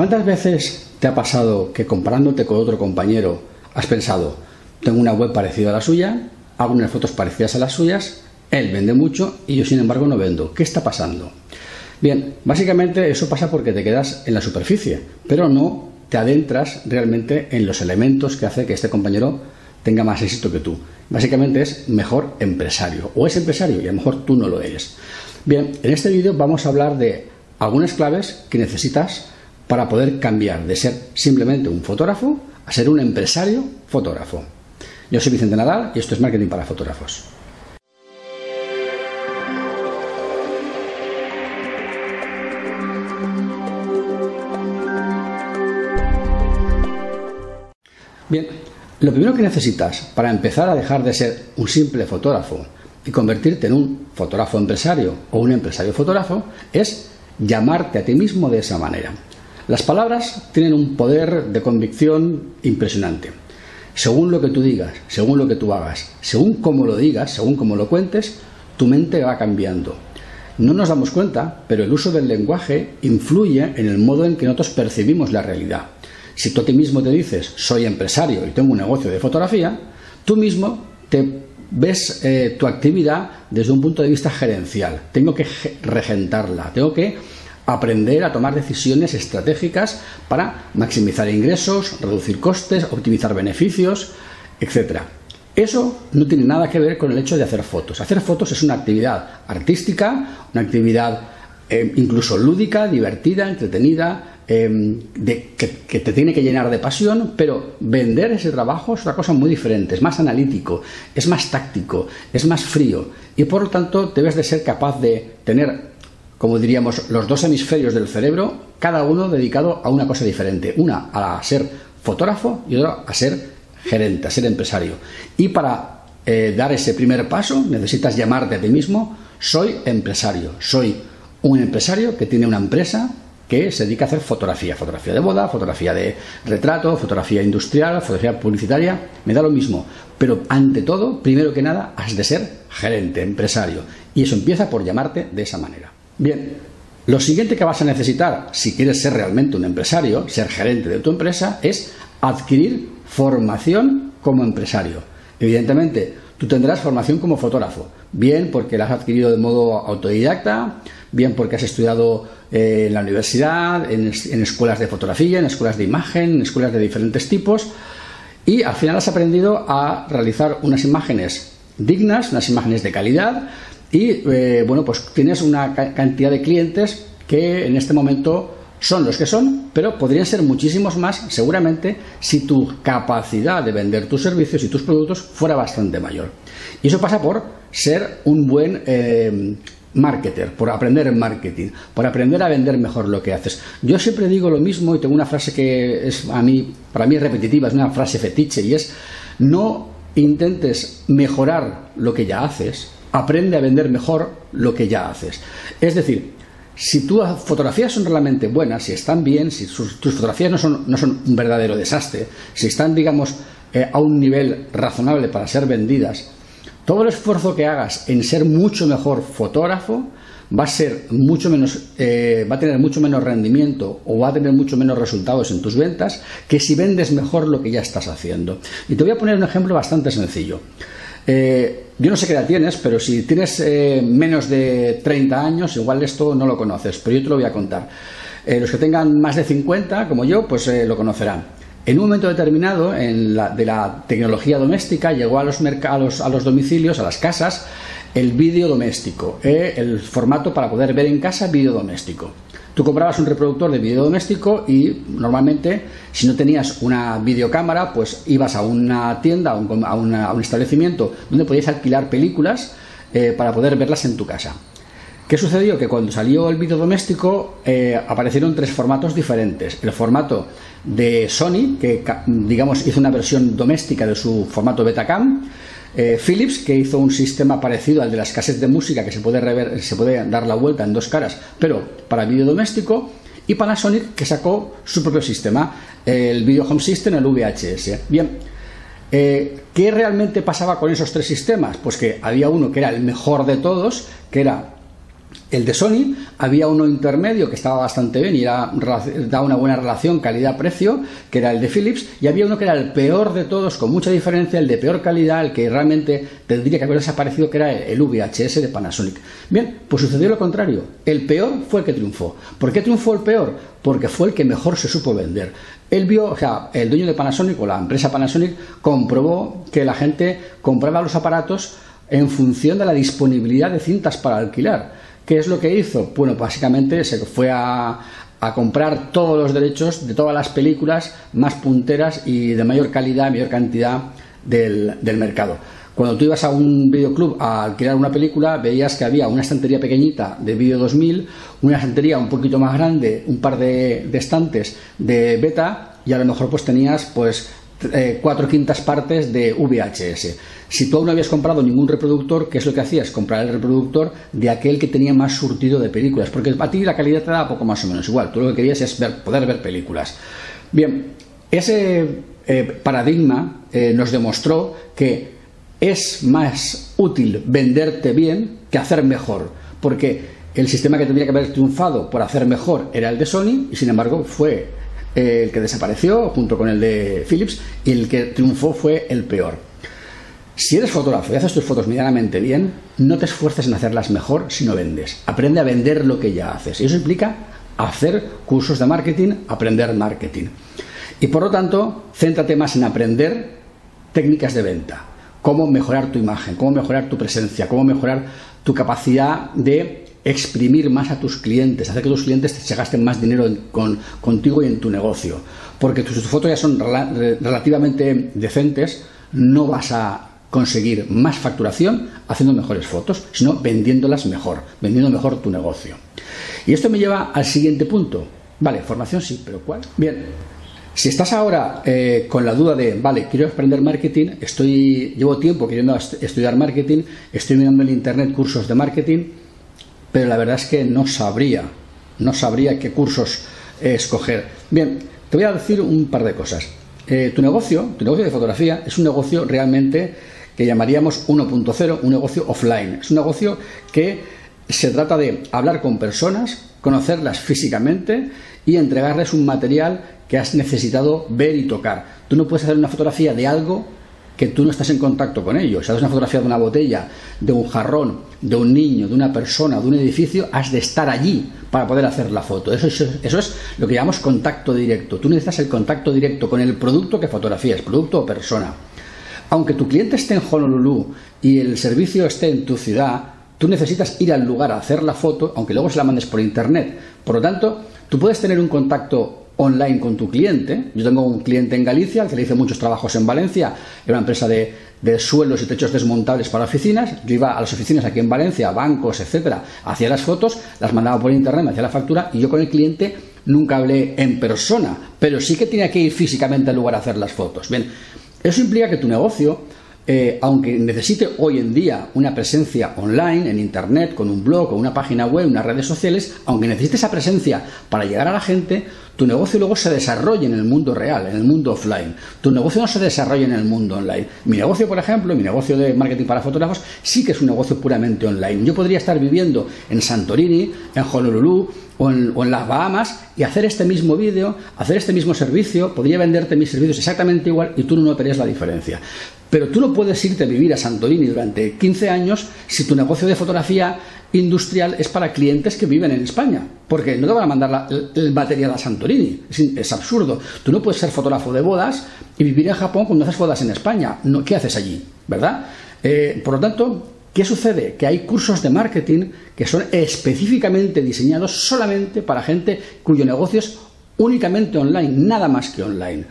¿Cuántas veces te ha pasado que comparándote con otro compañero has pensado, tengo una web parecida a la suya, hago unas fotos parecidas a las suyas, él vende mucho y yo sin embargo no vendo? ¿Qué está pasando? Bien, básicamente eso pasa porque te quedas en la superficie, pero no te adentras realmente en los elementos que hace que este compañero tenga más éxito que tú. Básicamente es mejor empresario, o es empresario y a lo mejor tú no lo eres. Bien, en este vídeo vamos a hablar de algunas claves que necesitas para poder cambiar de ser simplemente un fotógrafo a ser un empresario fotógrafo. Yo soy Vicente Nadal y esto es Marketing para Fotógrafos. Bien, lo primero que necesitas para empezar a dejar de ser un simple fotógrafo y convertirte en un fotógrafo empresario o un empresario fotógrafo es llamarte a ti mismo de esa manera. Las palabras tienen un poder de convicción impresionante. Según lo que tú digas, según lo que tú hagas, según cómo lo digas, según cómo lo cuentes, tu mente va cambiando. No nos damos cuenta, pero el uso del lenguaje influye en el modo en que nosotros percibimos la realidad. Si tú a ti mismo te dices, soy empresario y tengo un negocio de fotografía, tú mismo te ves eh, tu actividad desde un punto de vista gerencial. Tengo que regentarla, tengo que aprender a tomar decisiones estratégicas para maximizar ingresos, reducir costes, optimizar beneficios, etc. Eso no tiene nada que ver con el hecho de hacer fotos. Hacer fotos es una actividad artística, una actividad eh, incluso lúdica, divertida, entretenida, de, que, que, te tiene que llenar de pasión, pero vender ese trabajo es otra cosa muy diferente, es más analítico, es más táctico, es más frío y por lo tanto debes de ser capaz de tener como diríamos, los dos hemisferios del cerebro, cada uno dedicado a una cosa diferente. Una a ser fotógrafo y otra a ser gerente, a ser empresario. Y para eh, dar ese primer paso necesitas llamarte a ti mismo, soy empresario, soy un empresario que tiene una empresa que se dedica a hacer fotografía, fotografía de boda, fotografía de retrato, fotografía industrial, fotografía publicitaria, me da lo mismo. Pero ante todo, primero que nada, has de ser gerente, empresario. Y eso empieza por llamarte de esa manera. Bien, lo siguiente que vas a necesitar si quieres ser realmente un empresario, ser gerente de tu empresa, es adquirir formación como empresario. Evidentemente, tú tendrás formación como fotógrafo, bien porque la has adquirido de modo autodidacta, bien porque has estudiado eh, en la universidad, en, en, escuelas de fotografía, en escuelas de imagen, en escuelas de diferentes tipos, y al final has aprendido a realizar unas imágenes dignas, unas imágenes de calidad, y eh, bueno, pues tienes una cantidad de clientes que en este momento son los que son, pero podrían ser muchísimos más seguramente si tu capacidad de vender tus servicios y tus productos fuera bastante mayor. Y eso pasa por ser un buen eh, marketer, por aprender en marketing, por aprender a vender mejor lo que haces. Yo siempre digo lo mismo y tengo una frase que es a mí, para mí es repetitiva, es una frase fetiche y es no intentes mejorar lo que ya haces, aprende a vender mejor lo que ya haces. Es decir, si tus fotografías son realmente buenas, si están bien, si tus fotografías no son, un verdadero desastre, si están, digamos, eh, a un nivel razonable para ser vendidas, todo el esfuerzo que hagas en ser mucho mejor fotógrafo va a ser mucho menos, eh, va a tener mucho menos rendimiento o va a tener mucho menos resultados en tus ventas que si vendes mejor lo que ya estás haciendo. Y te voy a poner un ejemplo bastante sencillo. Eh, yo no sé qué edad tienes, pero si tienes eh, menos de 30 años, igual esto no lo conoces, pero yo te lo voy a contar. Eh, los que tengan más de 50, como yo, pues lo conocerán. En un momento determinado en la, de la tecnología doméstica llegó a los, mercados, a los domicilios, a las casas, el vídeo doméstico, el formato para poder ver en casa vídeo doméstico. Tú comprabas un reproductor de vídeo doméstico y normalmente, si no tenías una videocámara, pues ibas a una tienda, a un, a un establecimiento donde podías alquilar películas eh, para poder verlas en tu casa. ¿Qué sucedió? Que cuando salió el vídeo doméstico eh, aparecieron tres formatos diferentes. El formato de Sony, que digamos hizo una versión doméstica de su formato Betacam, eh, Philips, que hizo un sistema parecido al de las cassettes de música, que se puede, rever, se puede dar la vuelta en dos caras, pero para vídeo doméstico, y Panasonic, que sacó su propio sistema, el Video Home System, el VHS. Bien, eh, ¿qué realmente pasaba con esos tres sistemas? Pues que había uno que era el mejor de todos, que era El de Sony había uno intermedio que estaba bastante bien y era, daba una buena relación calidad-precio, que era el de Philips, y había uno que era el peor de todos, con mucha diferencia, el de peor calidad, el que realmente tendría que haber desaparecido, que era el VHS de Panasonic. Bien, pues sucedió lo contrario. El peor fue el que triunfó. ¿Por qué triunfó el peor? Porque fue el que mejor se supo vender. Él vio, o sea, el dueño de Panasonic o la empresa Panasonic comprobó que la gente compraba los aparatos en función de la disponibilidad de cintas para alquilar. ¿Qué es lo que hizo? Bueno, básicamente se fue a, comprar todos los derechos de todas las películas más punteras y de mayor calidad, mayor cantidad del, mercado. Cuando tú ibas a un videoclub a alquilar una película, veías que había una estantería pequeñita de Video 2000, una estantería un poquito más grande, un par de, de estantes de beta y a lo mejor pues tenías pues eh, cuatro quintas partes de VHS. Si tú aún no habías comprado ningún reproductor, ¿qué es lo que hacías? Comprar el reproductor de aquel que tenía más surtido de películas, porque a ti la calidad te da poco más o menos igual. Tú lo que querías es poder ver películas. Bien, ese eh, paradigma eh, nos demostró que es más útil venderte bien que hacer mejor, porque el sistema que tendría que haber triunfado por hacer mejor era el de Sony y sin embargo fue el que desapareció junto con el de Philips y el que triunfó fue el peor. Si eres fotógrafo y haces tus fotos medianamente bien, no te esfuerces en hacerlas mejor si no vendes. Aprende a vender lo que ya haces. Y eso implica hacer cursos de marketing, aprender marketing. Y por lo tanto, céntrate más en aprender técnicas de venta, cómo mejorar tu imagen, cómo mejorar tu presencia, cómo mejorar tu capacidad de exprimir más a tus clientes, hacer que tus clientes se gasten más dinero con, contigo y en tu negocio. Porque tus, fotos ya son relativamente decentes, no vas a conseguir más facturación haciendo mejores fotos, sino vendiéndolas mejor, vendiendo mejor tu negocio. Y esto me lleva al siguiente punto. Vale, formación sí, pero ¿cuál? Bien, si estás ahora eh, con la duda de, vale, quiero aprender marketing, estoy, llevo tiempo queriendo estudiar marketing, estoy mirando en internet cursos de marketing, pero la verdad es que no sabría, no sabría qué cursos escoger. Bien, te voy a decir un par de cosas. Eh, tu negocio, tu negocio de fotografía, es un negocio realmente que llamaríamos 1.0, un negocio offline. Es un negocio que se trata de hablar con personas, conocerlas físicamente y entregarles un material que has necesitado ver y tocar. Tú no puedes hacer una fotografía de algo que tú no estás en contacto con ellos. Si haces una fotografía de una botella, de un jarrón, de un niño, de una persona, de un edificio, has de estar allí para poder hacer la foto. Eso, eso, es lo que llamamos contacto directo. Tú necesitas el contacto directo con el producto que fotografías, producto o persona. Aunque tu cliente esté en Honolulu y el servicio esté en tu ciudad, tú necesitas ir al lugar a hacer la foto, aunque luego se la mandes por internet. Por lo tanto, tú puedes tener un contacto online con tu cliente. Yo tengo un cliente en Galicia que le hice muchos trabajos en Valencia, era una empresa de, suelos y techos desmontables para oficinas. Yo iba a las oficinas aquí en Valencia, bancos, etcétera, hacía las fotos, las mandaba por internet, me hacía la factura y yo con el cliente nunca hablé en persona, pero sí que tenía que ir físicamente al lugar a hacer las fotos. Bien, eso implica que tu negocio eh, aunque necesite hoy en día una presencia online, en Internet, con un blog, con una página web, unas redes sociales, aunque necesite esa presencia para llegar a la gente, tu negocio luego se desarrolla en el mundo real, en el mundo offline. Tu negocio no se desarrolla en el mundo online. Mi negocio, por ejemplo, mi negocio de marketing para fotógrafos, sí que es un negocio puramente online. Yo podría estar viviendo en Santorini, en Honolulu o en, o en las Bahamas y hacer este mismo vídeo, hacer este mismo servicio, podría venderte mis servicios exactamente igual y tú no notarías la diferencia. Pero tú no puedes irte a vivir a Santorini durante 15 años si tu negocio de fotografía industrial es para clientes que viven en España, porque no te van a mandar el, material a Santorini, es, absurdo. Tú no puedes ser fotógrafo de bodas y vivir en Japón cuando haces bodas en España. No, ¿Qué haces allí? ¿Verdad? Eh, por lo tanto, ¿qué sucede? Que hay cursos de marketing que son específicamente diseñados solamente para gente cuyo negocio es únicamente online, nada más que online.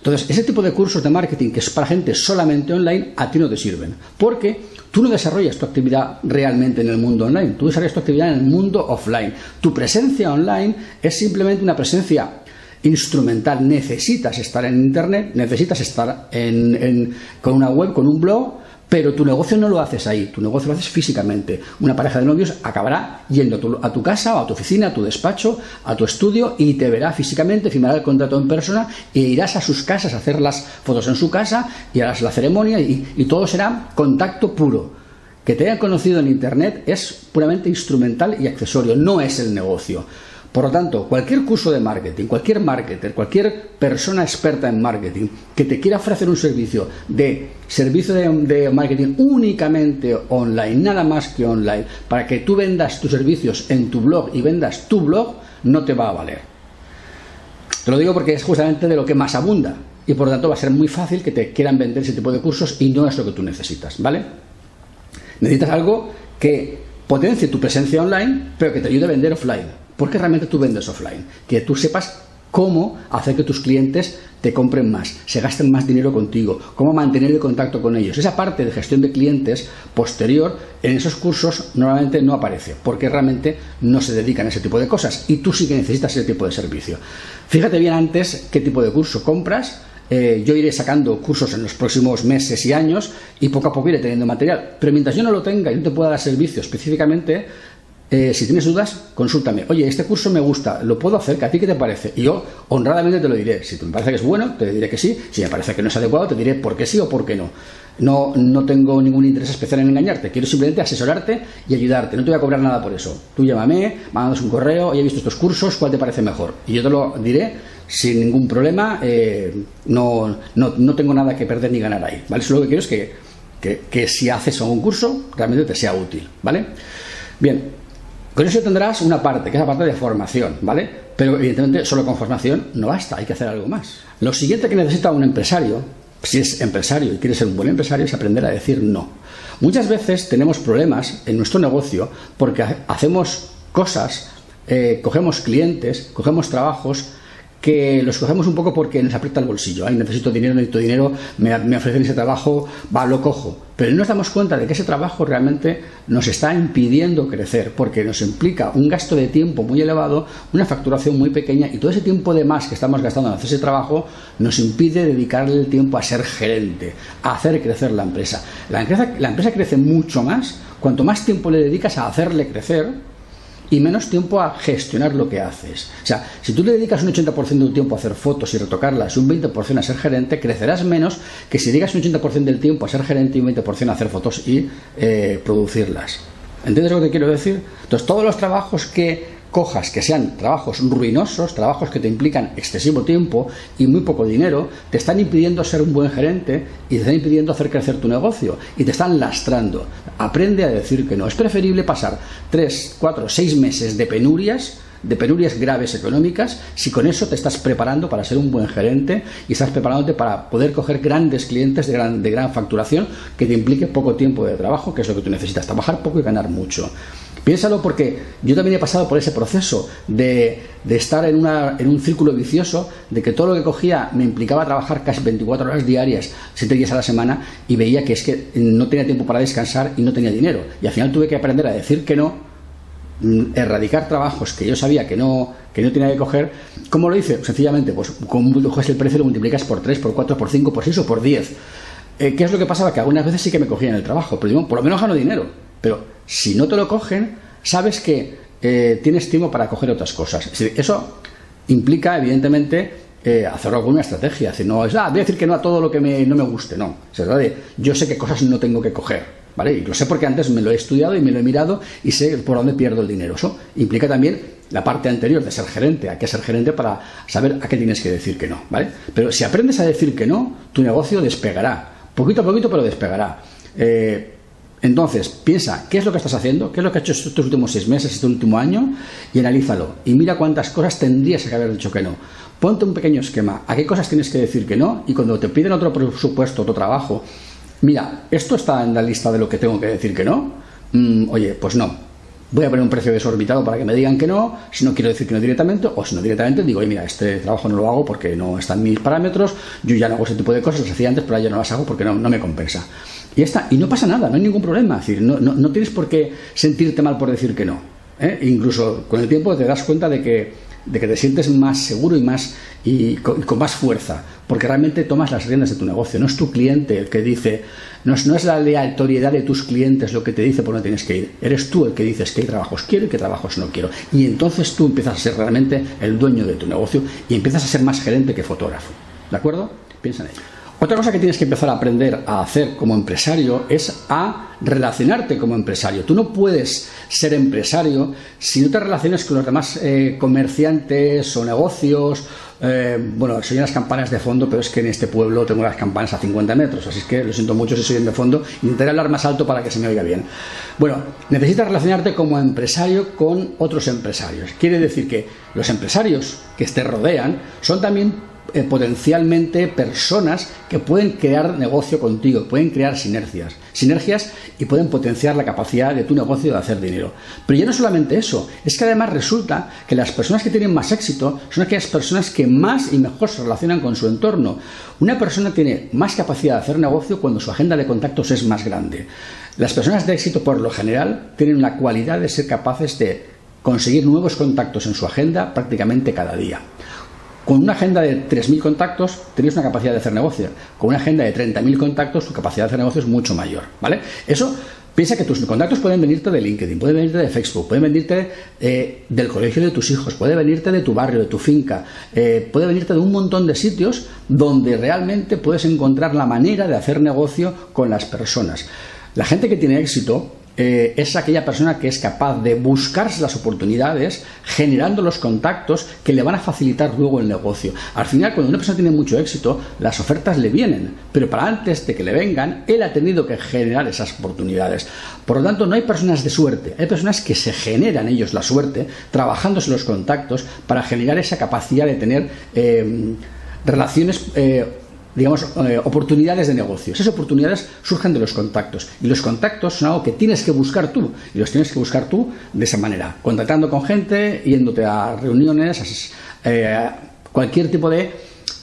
Entonces, ese tipo de cursos de marketing que es para gente solamente online, a ti no te sirven. Porque tú no desarrollas tu actividad realmente en el mundo online, tú desarrollas tu actividad en el mundo offline. Tu presencia online es simplemente una presencia instrumental. Necesitas estar en Internet, necesitas estar con una web, con un blog, pero tu negocio no lo haces ahí, tu negocio lo haces físicamente. Una pareja de novios acabará yendo a tu, casa a tu oficina, a tu despacho, a tu estudio y te verá físicamente, firmará el contrato en persona e irás a sus casas a hacer las fotos en su casa y harás la ceremonia y, y todo será contacto puro. Que te hayan conocido en Internet es puramente instrumental y accesorio, no es el negocio. Por lo tanto, cualquier curso de marketing, cualquier marketer, cualquier persona experta en marketing que te quiera ofrecer un servicio de servicio de, marketing únicamente online, nada más que online, para que tú vendas tus servicios en tu blog y vendas tu blog, no te va a valer. Te lo digo porque es justamente de lo que más abunda y por lo tanto va a ser muy fácil que te quieran vender ese tipo de cursos y no es lo que tú necesitas, ¿vale? Necesitas algo que potencie tu presencia online, pero que te ayude a vender offline. Porque realmente tú vendes offline. Que tú sepas cómo hacer que tus clientes te compren más, se gasten más dinero contigo, cómo mantener el contacto con ellos. Esa parte de gestión de clientes posterior en esos cursos normalmente no aparece, porque realmente no se dedican a ese tipo de cosas y tú sí que necesitas ese tipo de servicio. Fíjate bien antes qué tipo de curso compras. Eh, yo iré sacando cursos en los próximos meses y años y poco a poco iré teniendo material. Pero mientras yo no lo tenga y no te pueda dar servicio específicamente, eh, si tienes dudas, consúltame. Oye, este curso me gusta, lo puedo hacer, ¿a ti qué te parece? Y yo honradamente te lo diré. Si me parece que es bueno, te diré que sí. Si me parece que no es adecuado, te diré por qué sí o por qué no. No, no tengo ningún interés especial en engañarte. Quiero simplemente asesorarte y ayudarte. No te voy a cobrar nada por eso. Tú llámame, mandanos un correo, oye, he visto estos cursos, ¿cuál te parece mejor? Y yo te lo diré sin ningún problema. Eh, no, no, tengo nada que perder ni ganar ahí. ¿Vale? Solo lo que quiero es que, que, que si haces algún curso, realmente te sea útil. ¿Vale? Bien, con eso tendrás una parte, que es la parte de formación, ¿vale? Pero evidentemente solo con formación no basta, hay que hacer algo más. Lo siguiente que necesita un empresario, si es empresario y quiere ser un buen empresario, es aprender a decir no. Muchas veces tenemos problemas en nuestro negocio porque hacemos cosas, eh, cogemos clientes, cogemos trabajos que los cogemos un poco porque nos aprieta el bolsillo. Ay, necesito dinero, necesito dinero, me, me, ofrecen ese trabajo, va, lo cojo. Pero no nos damos cuenta de que ese trabajo realmente nos está impidiendo crecer, porque nos implica un gasto de tiempo muy elevado, una facturación muy pequeña y todo ese tiempo de más que estamos gastando en hacer ese trabajo nos impide dedicarle el tiempo a ser gerente, a hacer crecer la empresa. La empresa, la empresa crece mucho más cuanto más tiempo le dedicas a hacerle crecer y menos tiempo a gestionar lo que haces. O sea, si tú le dedicas un 80% de tu tiempo a hacer fotos y retocarlas un 20% a ser gerente, crecerás menos que si dedicas un 80% del tiempo a ser gerente y un 20% a hacer fotos y eh, producirlas. ¿Entiendes lo que quiero decir? Entonces, todos los trabajos que cojas que sean trabajos ruinosos, trabajos que te implican excesivo tiempo y muy poco dinero, te están impidiendo ser un buen gerente y te están impidiendo hacer crecer tu negocio y te están lastrando. Aprende a decir que no. Es preferible pasar 3, 4, 6 meses de penurias de penurias graves económicas, si con eso te estás preparando para ser un buen gerente y estás preparándote para poder coger grandes clientes de gran, de gran facturación que te implique poco tiempo de trabajo, que es lo que tú necesitas, trabajar poco y ganar mucho. Piénsalo porque yo también he pasado por ese proceso de, estar en, una, un círculo vicioso, de que todo lo que cogía me implicaba trabajar casi 24 horas diarias, 7 días a la semana, y veía que es que no tenía tiempo para descansar y no tenía dinero. Y al final tuve que aprender a decir que no, mm, erradicar trabajos que yo sabía que no, que no tenía que coger. ¿Cómo lo hice? Sencillamente, pues como coges el precio lo multiplicas por 3, por 4, por 5, por 6 o por 10. Eh, ¿Qué es lo que pasaba? Que algunas veces sí que me cogían el trabajo, pero digo, por lo menos gano dinero pero si no te lo cogen, sabes que eh, tienes tiempo para coger otras cosas. Eso implica, evidentemente, eh, hacer alguna estrategia. no es, ah, voy a decir que no a todo lo que no me guste. No. Se trata de, yo sé qué cosas no tengo que coger. ¿Vale? Y lo sé porque antes me lo he estudiado y me lo he mirado y sé por dónde pierdo el dinero. Eso implica también la parte anterior de ser gerente. Hay que ser gerente para saber a qué tienes que decir que no. ¿vale? Pero si aprendes a decir que no, tu negocio despegará. Poquito a poquito, pero despegará. Eh, entonces, piensa, ¿qué es lo que estás haciendo? ¿Qué es lo que has hecho estos últimos seis meses, este último año? Y analízalo. Y mira cuántas cosas tendrías que haber dicho que no. Ponte un pequeño esquema. ¿A qué cosas tienes que decir que no? Y cuando te piden otro presupuesto, otro trabajo, mira, ¿esto está en la lista de lo que tengo que decir que no? Mm, oye, pues no. Voy a poner un precio desorbitado para que me digan que no, si no quiero decir que no directamente, o si no directamente digo, oye, mira, este trabajo no lo hago porque no están mis parámetros, yo ya no hago ese tipo de cosas, las hacía antes, pero ya no las hago porque no, no me compensa. Y, está, y no pasa nada, no hay ningún problema. Es decir, no, no, tienes por qué sentirte mal por decir que no. ¿eh? Incluso con el tiempo te das cuenta de que, de que te sientes más seguro y, más, y con, más fuerza, porque realmente tomas las riendas de tu negocio. No es tu cliente el que dice, no es, no es la aleatoriedad de tus clientes lo que te dice por dónde tienes que ir. Eres tú el que dices qué trabajos quiero y qué trabajos no quiero. Y entonces tú empiezas a ser realmente el dueño de tu negocio y empiezas a ser más gerente que fotógrafo. ¿De acuerdo? Piensa en ello. Otra cosa que tienes que empezar a aprender a hacer como empresario es a relacionarte como empresario. Tú no puedes ser empresario si no te relacionas con los demás eh, comerciantes o negocios. Eh, bueno, se oyen las campanas de fondo, pero es que en este pueblo tengo las campanas a 50 metros, así que lo siento mucho si se oyen de fondo. Intentaré hablar más alto para que se me oiga bien. Bueno, necesitas relacionarte como empresario con otros empresarios. Quiere decir que los empresarios que te rodean son también eh, potencialmente personas que pueden crear negocio contigo, pueden crear sinergias, sinergias y pueden potenciar la capacidad de tu negocio de hacer dinero. Pero ya no solamente eso, es que además resulta que las personas que tienen más éxito son aquellas personas que más y mejor se relacionan con su entorno. Una persona tiene más capacidad de hacer negocio cuando su agenda de contactos es más grande. Las personas de éxito por lo general tienen la cualidad de ser capaces de conseguir nuevos contactos en su agenda prácticamente cada día. Con una agenda de 3.000 contactos tenéis una capacidad de hacer negocio. Con una agenda de 30.000 contactos tu capacidad de hacer negocio es mucho mayor. ¿vale? Eso Piensa que tus contactos pueden venirte de LinkedIn, pueden venirte de Facebook, pueden venirte eh, del colegio de tus hijos, puede venirte de tu barrio, de tu finca, eh, puede venirte de un montón de sitios donde realmente puedes encontrar la manera de hacer negocio con las personas. La gente que tiene éxito eh, es aquella persona que es capaz de buscarse las oportunidades, generando los contactos que le van a facilitar luego el negocio. Al final, cuando una persona tiene mucho éxito, las ofertas le vienen, pero para antes de que le vengan, él ha tenido que generar esas oportunidades. Por lo tanto, no hay personas de suerte, hay personas que se generan ellos la suerte, trabajándose los contactos para generar esa capacidad de tener eh, relaciones eh, digamos, eh, oportunidades de negocios. Esas oportunidades surgen de los contactos. Y los contactos son algo que tienes que buscar tú. Y los tienes que buscar tú de esa manera. Contactando con gente, yéndote a reuniones, eh, cualquier tipo de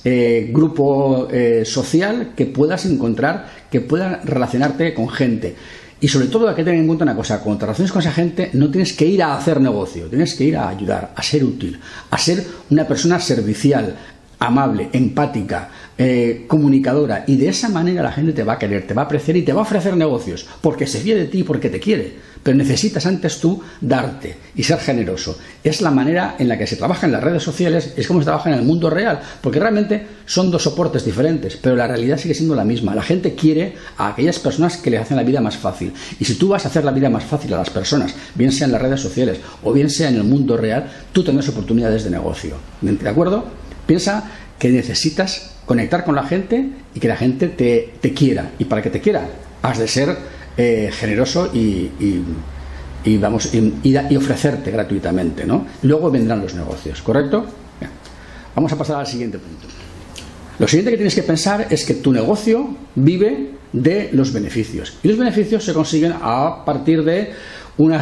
eh, grupo social que puedas encontrar, que pueda relacionarte con gente. Y sobre todo hay que tener en cuenta una cosa, cuando te relaciones con esa gente no tienes que ir a hacer negocio, tienes que ir a ayudar, a ser útil, a ser una persona servicial, amable, empática, eh, comunicadora y de esa manera la gente te va a querer, te va a apreciar y te va a ofrecer negocios porque se fía de ti, porque te quiere. Pero necesitas antes tú darte y ser generoso. Es la manera en la que se trabaja en las redes sociales, es como se trabaja en el mundo real, porque realmente son dos soportes diferentes, pero la realidad sigue siendo la misma. La gente quiere a aquellas personas que le hacen la vida más fácil. Y si tú vas a hacer la vida más fácil a las personas, bien sea en las redes sociales o bien sea en el mundo real, tú tendrás oportunidades de negocio. ¿De acuerdo? Piensa que necesitas conectar con la gente y que la gente te, quiera. Y para que te quiera, has de ser eh, generoso y, vamos, y, ofrecerte gratuitamente. ¿no? Luego vendrán los negocios, ¿correcto? Vamos a pasar al siguiente punto. Lo siguiente que tienes que pensar es que tu negocio vive de los beneficios. Y los beneficios se consiguen a partir de un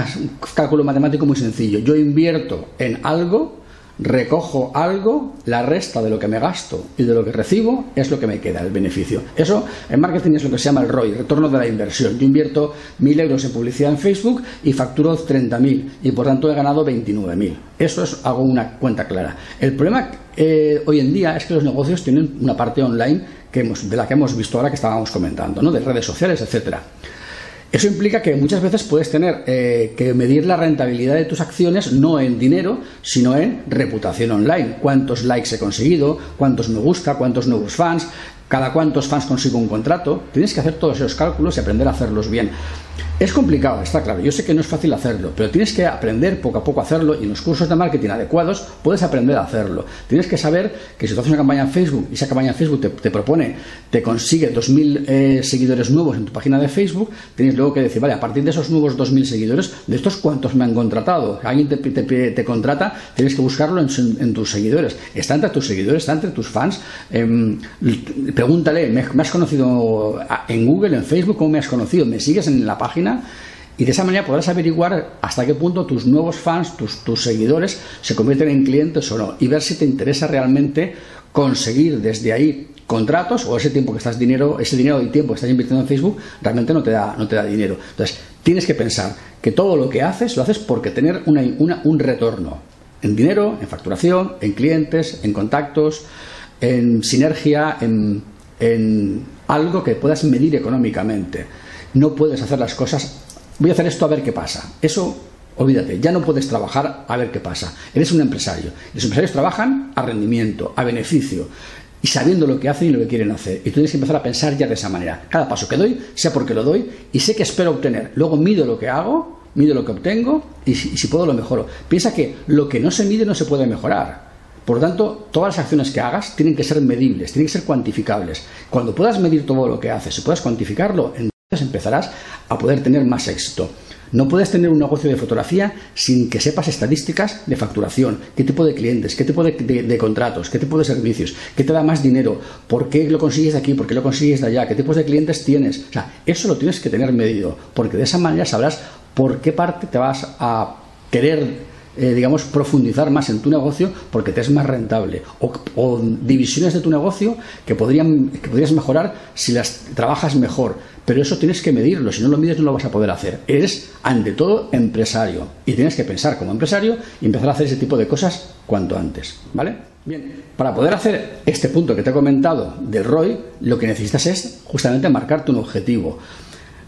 cálculo matemático muy sencillo. Yo invierto en algo recojo algo, la resta de lo que me gasto y de lo que recibo es lo que me queda, el beneficio. Eso en marketing es lo que se llama el ROI, retorno de la inversión. Yo invierto mil euros en publicidad en Facebook y facturo 30.000 y por tanto he ganado 29.000. Eso es, hago una cuenta clara. El problema eh, hoy en día es que los negocios tienen una parte online que de la que hemos visto ahora que estábamos comentando, ¿no? de redes sociales, etcétera. Eso implica que muchas veces puedes tener eh, que medir la rentabilidad de tus acciones no en dinero, sino en reputación online. Cuántos likes he conseguido, cuántos me gusta, cuántos nuevos fans, cada cuántos fans consigo un contrato. Tienes que hacer todos esos cálculos y aprender a hacerlos bien. Es complicado, está claro. Yo sé que no es fácil hacerlo, pero tienes que aprender poco a poco a hacerlo y en los cursos de marketing adecuados puedes aprender a hacerlo. Tienes que saber que si tú haces una campaña en Facebook y esa campaña en Facebook te, propone, te consigue 2.000 eh, seguidores nuevos en tu página de Facebook, tienes luego que decir, vale, a partir de esos nuevos 2.000 seguidores, ¿de estos cuántos me han contratado? Alguien te, te, contrata, tienes que buscarlo en, tus seguidores. Está entre tus seguidores, está entre tus fans. Em, pregúntale, ¿me, ¿me has conocido en Google, en Facebook? ¿Cómo me has conocido? ¿Me sigues en la página? Y de esa manera podrás averiguar hasta qué punto tus nuevos fans, tus, tus, seguidores, se convierten en clientes o no y ver si te interesa realmente conseguir desde ahí contratos o ese tiempo que estás dinero, ese dinero y tiempo que estás invirtiendo en Facebook realmente no te da, no te da dinero. Entonces, tienes que pensar que todo lo que haces lo haces porque tener una, un retorno en dinero, en facturación, en clientes, en contactos, en sinergia, en, en algo que puedas medir económicamente no puedes hacer las cosas, voy a hacer esto a ver qué pasa. Eso, olvídate, ya no puedes trabajar a ver qué pasa. Eres un empresario. Los empresarios trabajan a rendimiento, a beneficio. y sabiendo lo que hacen y lo que quieren hacer. Y tú tienes que empezar a pensar ya de esa manera. Cada paso que doy, sé por qué lo doy y sé que espero obtener. Luego mido lo que hago, mido lo que obtengo y si, puedo lo mejoro. Piensa que lo que no se mide no se puede mejorar. Por lo tanto, todas las acciones que hagas tienen que ser medibles, tienen que ser cuantificables. Cuando puedas medir todo lo que haces y puedas cuantificarlo, empezarás a poder tener más éxito. No puedes tener un negocio de fotografía sin que sepas estadísticas de facturación, qué tipo de clientes, qué tipo de, contratos, qué tipo de servicios, qué te da más dinero, por qué lo consigues de aquí, por qué lo consigues de allá, qué tipos de clientes tienes. O sea, eso lo tienes que tener medido, porque de esa manera sabrás por qué parte te vas a querer eh, digamos, profundizar más en tu negocio porque te es más rentable. O, divisiones de tu negocio que, podrían, que podrías mejorar si las trabajas mejor. Pero eso tienes que medirlo. Si no lo mides, no lo vas a poder hacer. Eres, ante todo, empresario. Y tienes que pensar como empresario y empezar a hacer ese tipo de cosas cuanto antes. ¿Vale? Bien, para poder hacer este punto que te he comentado del ROI, lo que necesitas es justamente marcarte un objetivo.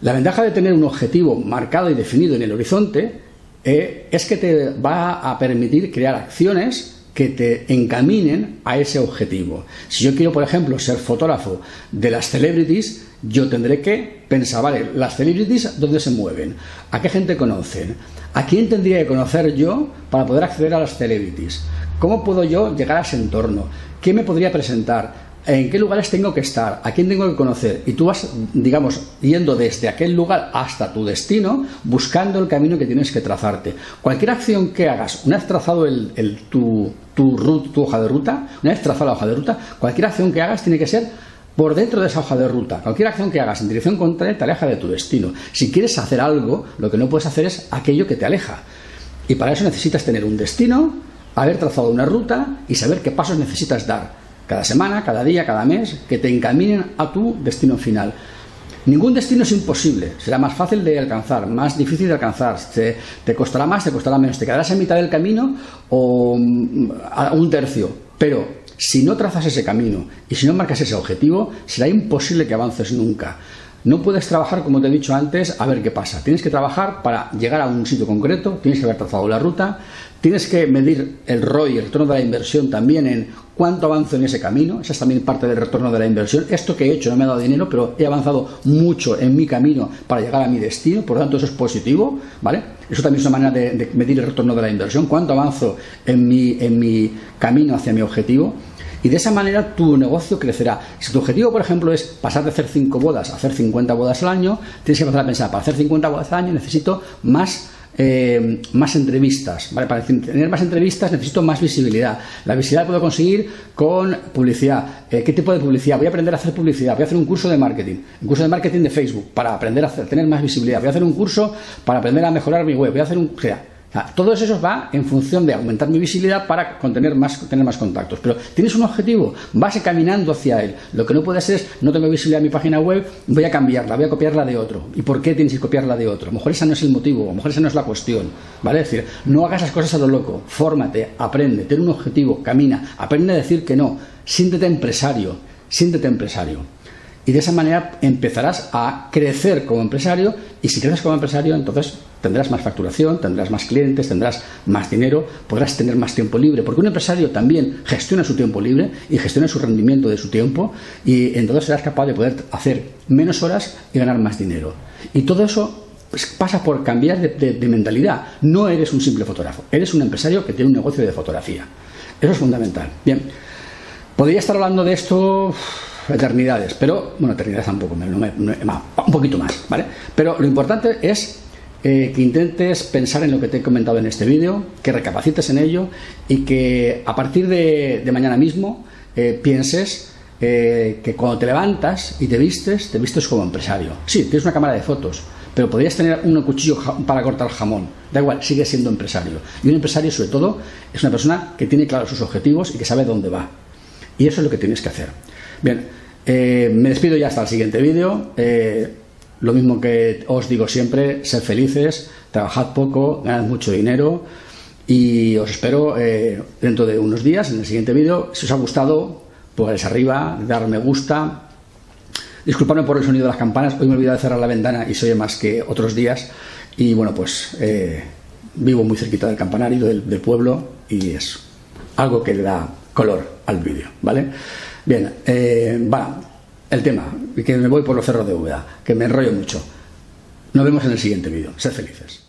La ventaja de tener un objetivo marcado y definido en el horizonte eh, es que te va a permitir crear acciones que te encaminen a ese objetivo. Si yo quiero, por ejemplo, ser fotógrafo de las celebrities, yo tendré que pensar, vale, las celebrities, ¿dónde se mueven? ¿A qué gente conocen? ¿A quién tendría que conocer yo para poder acceder a las celebrities? ¿Cómo puedo yo llegar a ese entorno? ¿Qué me podría presentar? En qué lugares tengo que estar, a quién tengo que conocer. Y tú vas, digamos, yendo desde aquel lugar hasta tu destino, buscando el camino que tienes que trazarte. Cualquier acción que hagas, una vez trazado tu, tu, tu hoja de ruta, una vez trazada la hoja de ruta, cualquier acción que hagas tiene que ser por dentro de esa hoja de ruta. Cualquier acción que hagas en dirección contraria te aleja de tu destino. Si quieres hacer algo, lo que no puedes hacer es aquello que te aleja. Y para eso necesitas tener un destino, haber trazado una ruta y saber qué pasos necesitas dar cada semana, cada día, cada mes, que te encaminen a tu destino final. Ningún destino es imposible, será más fácil de alcanzar, más difícil de alcanzar, te, costará más, te costará menos, te quedarás en mitad del camino o mm, a un tercio, pero si no trazas ese camino y si no marcas ese objetivo, será imposible que avances nunca. No puedes trabajar, como te he dicho antes, a ver qué pasa. Tienes que trabajar para llegar a un sitio concreto, tienes que haber trazado la ruta, tienes que medir el ROI, el retorno de la inversión, también en cuánto avanzo en ese camino. Esa es también parte del retorno de la inversión. Esto que he hecho no me ha dado dinero, pero he avanzado mucho en mi camino para llegar a mi destino, por lo tanto eso es positivo, ¿vale? Eso también es una manera de, de medir el retorno de la inversión, cuánto avanzo en mi, en mi camino hacia mi objetivo. Y de esa manera tu negocio crecerá. Si tu objetivo, por ejemplo, es pasar de hacer 5 bodas a hacer 50 bodas al año, tienes que empezar a pensar, para hacer 50 bodas al año necesito más eh, más entrevistas. ¿vale? Para tener más entrevistas necesito más visibilidad. La visibilidad puedo conseguir con publicidad. Eh, ¿Qué tipo de publicidad? Voy a aprender a hacer publicidad. Voy a hacer un curso de marketing. Un curso de marketing de Facebook para aprender a tener más visibilidad. Voy a hacer un curso para aprender a mejorar mi web. Voy a hacer un... Todo eso va en función de aumentar mi visibilidad para tener más, tener más contactos. Pero tienes un objetivo, vas caminando hacia él. Lo que no puede ser es, no tengo visibilidad en mi página web, voy a cambiarla, voy a copiarla de otro. ¿Y por qué tienes que copiarla de otro? A lo mejor esa no es el motivo, a lo mejor esa no es la cuestión. ¿Vale? Es decir, no hagas las cosas a lo loco, fórmate, aprende, ten un objetivo, camina, aprende a decir que no, siéntete empresario, siéntete empresario. Y de esa manera empezarás a crecer como empresario y si creces como empresario entonces tendrás más facturación, tendrás más clientes, tendrás más dinero, podrás tener más tiempo libre, porque un empresario también gestiona su tiempo libre y gestiona su rendimiento de su tiempo y entonces serás capaz de poder hacer menos horas y ganar más dinero. Y todo eso pues, pasa por cambiar de mentalidad. No eres un simple fotógrafo, eres un empresario que tiene un negocio de fotografía. Eso es fundamental. Bien, podría estar hablando de esto eternidades, pero, bueno, eternidades tampoco, un poquito más, ¿vale? Pero lo importante es eh, que intentes pensar en lo que te he comentado en este vídeo, que recapacites en ello y que a partir de, mañana mismo eh, pienses eh, que cuando te levantas y te vistes, te vistes como empresario. Sí, tienes una cámara de fotos, pero podrías tener un cuchillo para cortar jamón. Da igual, sigue siendo empresario. Y un empresario, sobre todo, es una persona que tiene claros sus objetivos y que sabe dónde va. Y eso es lo que tienes que hacer. Bien, eh, me despido ya hasta el siguiente vídeo. Eh, lo mismo que os digo siempre, sed felices, trabajad poco, ganad mucho dinero y os espero eh, dentro de unos días en el siguiente vídeo. Si os ha gustado, pues arriba, dar me gusta. Disculpadme por el sonido de las campanas, hoy me he olvidado de cerrar la ventana y se oye más que otros días. Y bueno, pues vivo muy cerquita del campanario del pueblo y es algo que le da color al vídeo, ¿vale? Bien, eh, va, el tema, que me voy por los cerros de Úbeda, que me enrollo mucho. Nos vemos en el siguiente vídeo. Sed felices.